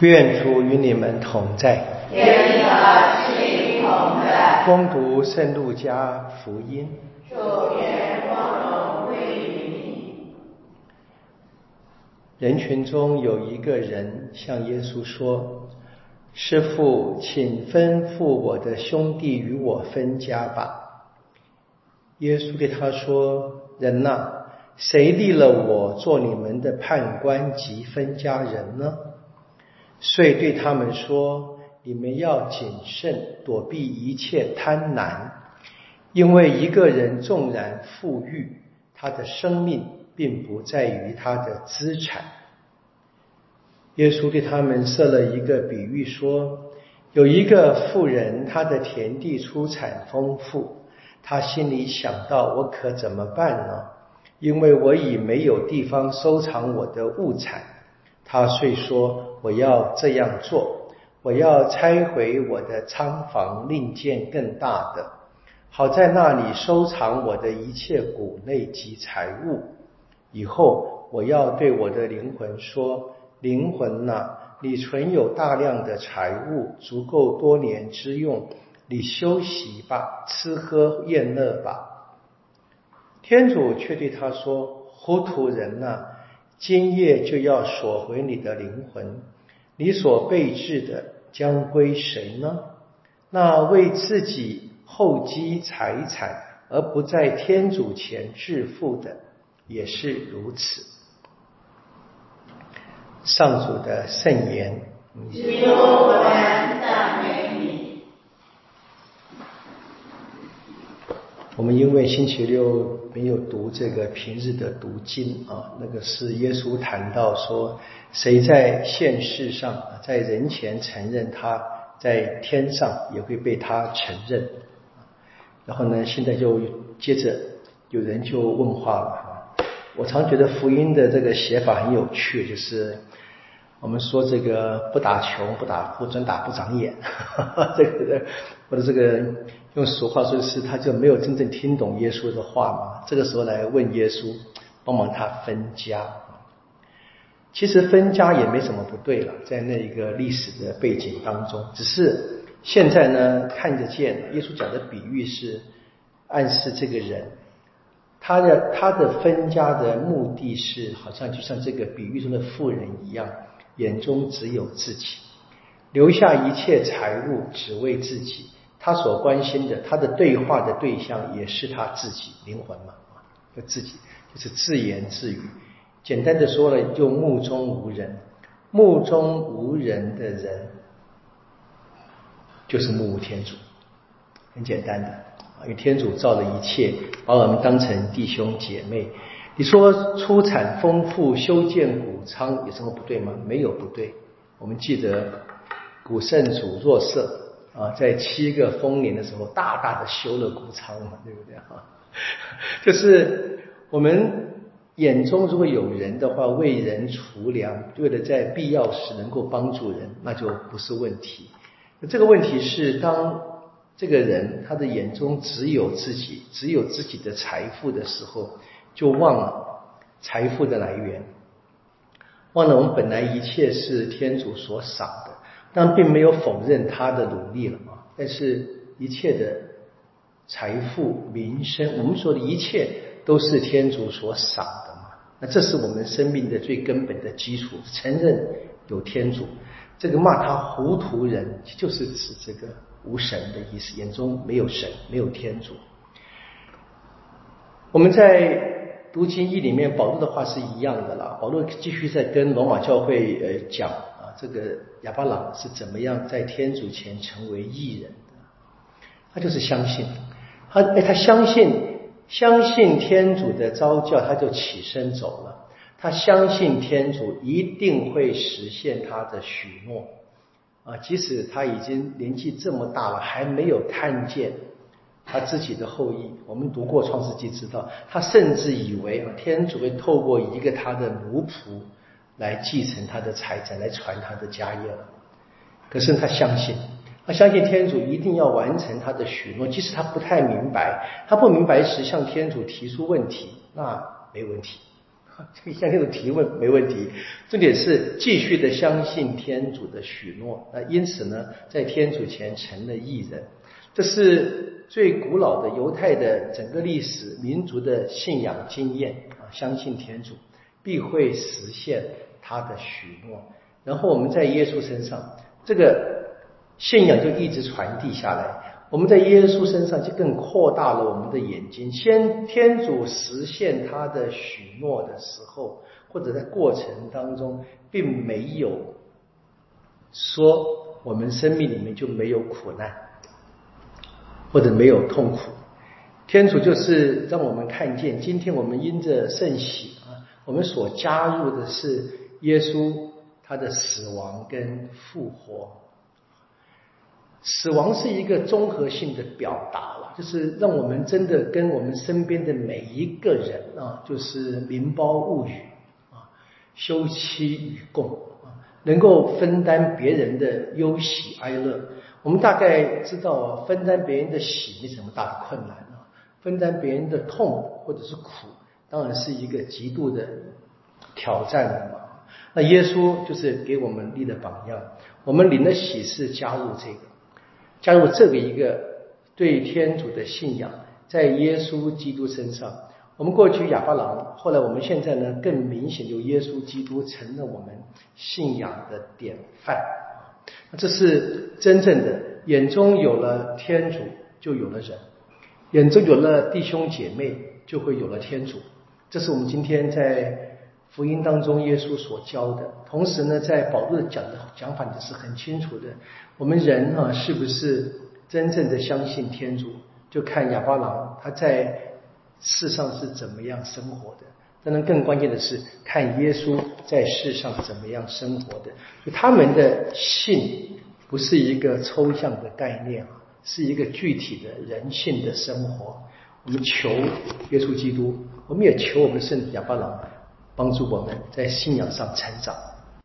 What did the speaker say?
愿主与你们同在。愿你的心灵同在。恭读圣路加福音。主愿光荣归于你。人群中有一个人向耶稣说：“师傅，请吩咐我的兄弟与我分家吧。”耶稣对他说：“人呐，谁立了我做你们的判官及分家人呢？”遂对他们说：“你们要谨慎，躲避一切贪婪，因为一个人纵然富裕，他的生命并不在于他的资产。”耶稣对他们设了一个比喻说：“有一个富人，他的田地出产丰富。”他心里想到：“我可怎么办呢？因为我已没有地方收藏我的物产。”他遂说：“我要这样做，我要拆毁我的仓房，另建更大的，好在那里收藏我的一切谷类及财物。以后我要对我的灵魂说：灵魂呐，你存有大量的财物，足够多年之用。”你休息吧，吃喝宴乐吧。天主却对他说：“糊涂人呐，今夜就要索回你的灵魂。你所备置的将归谁呢？那为自己厚积财产而不在天主前致富的，也是如此。”上主的圣言。我们因为星期六没有读这个平日的读经啊，那个是耶稣谈到说，谁在现世上在人前承认他在天上也会被他承认。然后呢，现在就接着有人就问话了哈，我常觉得福音的这个写法很有趣，就是我们说这个不打穷不打富，专打不长眼，这个或者这个。用俗话说是，他就没有真正听懂耶稣的话嘛？这个时候来问耶稣，帮忙他分家。其实分家也没什么不对了，在那一个历史的背景当中，只是现在呢看得见，耶稣讲的比喻是暗示这个人，他的他的分家的目的是，好像就像这个比喻中的富人一样，眼中只有自己，留下一切财物只为自己。他所关心的，他的对话的对象也是他自己灵魂嘛啊，就自己就是自言自语。简单的说了，就目中无人。目中无人的人，就是目无天主。很简单的啊，因为天主造了一切，把我们当成弟兄姐妹。你说出产丰富，修建谷仓有什么不对吗？没有不对。我们记得古圣主若瑟。啊，在七个丰年的时候，大大的修了谷仓嘛，对不对哈？就是我们眼中如果有人的话，为人除粮，为了在必要时能够帮助人，那就不是问题。这个问题是，当这个人他的眼中只有自己，只有自己的财富的时候，就忘了财富的来源，忘了我们本来一切是天主所赏。但并没有否认他的努力了啊！但是一切的财富、民生，我们说的一切都是天主所赏的嘛。那这是我们生命的最根本的基础，承认有天主。这个骂他糊涂人，就是指这个无神的意思，眼中没有神，没有天主。我们在读经义里面，保罗的话是一样的了。保罗继续在跟罗马教会呃讲。这个亚巴郎是怎么样在天主前成为艺人的？他就是相信，他哎，他相信相信天主的召教，他就起身走了。他相信天主一定会实现他的许诺啊！即使他已经年纪这么大了，还没有看见他自己的后裔。我们读过创世纪，知道他甚至以为，天主会透过一个他的奴仆。来继承他的财产，来传他的家业了。可是他相信，他相信天主一定要完成他的许诺，即使他不太明白，他不明白时向天主提出问题，那没问题。向天主提问没问题。重点是继续的相信天主的许诺，那因此呢，在天主前成了义人。这是最古老的犹太的整个历史民族的信仰经验啊，相信天主必会实现他的许诺。然后我们在耶稣身上，这个信仰就一直传递下来。我们在耶稣身上就更扩大了我们的眼睛。先天主实现他的许诺的时候，或者在过程当中，并没有说我们生命里面就没有苦难，或者没有痛苦。天主就是让我们看见，今天我们因着圣喜啊，我们所加入的是耶稣他的死亡跟复活。死亡是一个综合性的表达了，就是让我们真的跟我们身边的每一个人啊，就是民胞物语啊，休戚与共啊，能够分担别人的忧喜哀乐。我们大概知道，分担别人的喜没什么大的困难啊，分担别人的痛或者是苦，当然是一个极度的挑战了嘛。那耶稣就是给我们立的榜样，我们领了喜事加入这个。加入这个一个对天主的信仰，在耶稣基督身上，我们过去哑巴郎，后来我们现在呢，更明显就耶稣基督成了我们信仰的典范。这是真正的眼中有了天主，就有了人；眼中有了弟兄姐妹，就会有了天主。这是我们今天在福音当中耶稣所教的。同时呢，在保罗讲的讲法也是很清楚的。我们人啊，是不是真正的相信天主？就看哑巴郎他在世上是怎么样生活的。当然，更关键的是看耶稣在世上怎么样生活的。就他们的信不是一个抽象的概念啊，是一个具体的人性的生活。我们求耶稣基督，我们也求我们圣哑巴郎帮助我们在信仰上成长。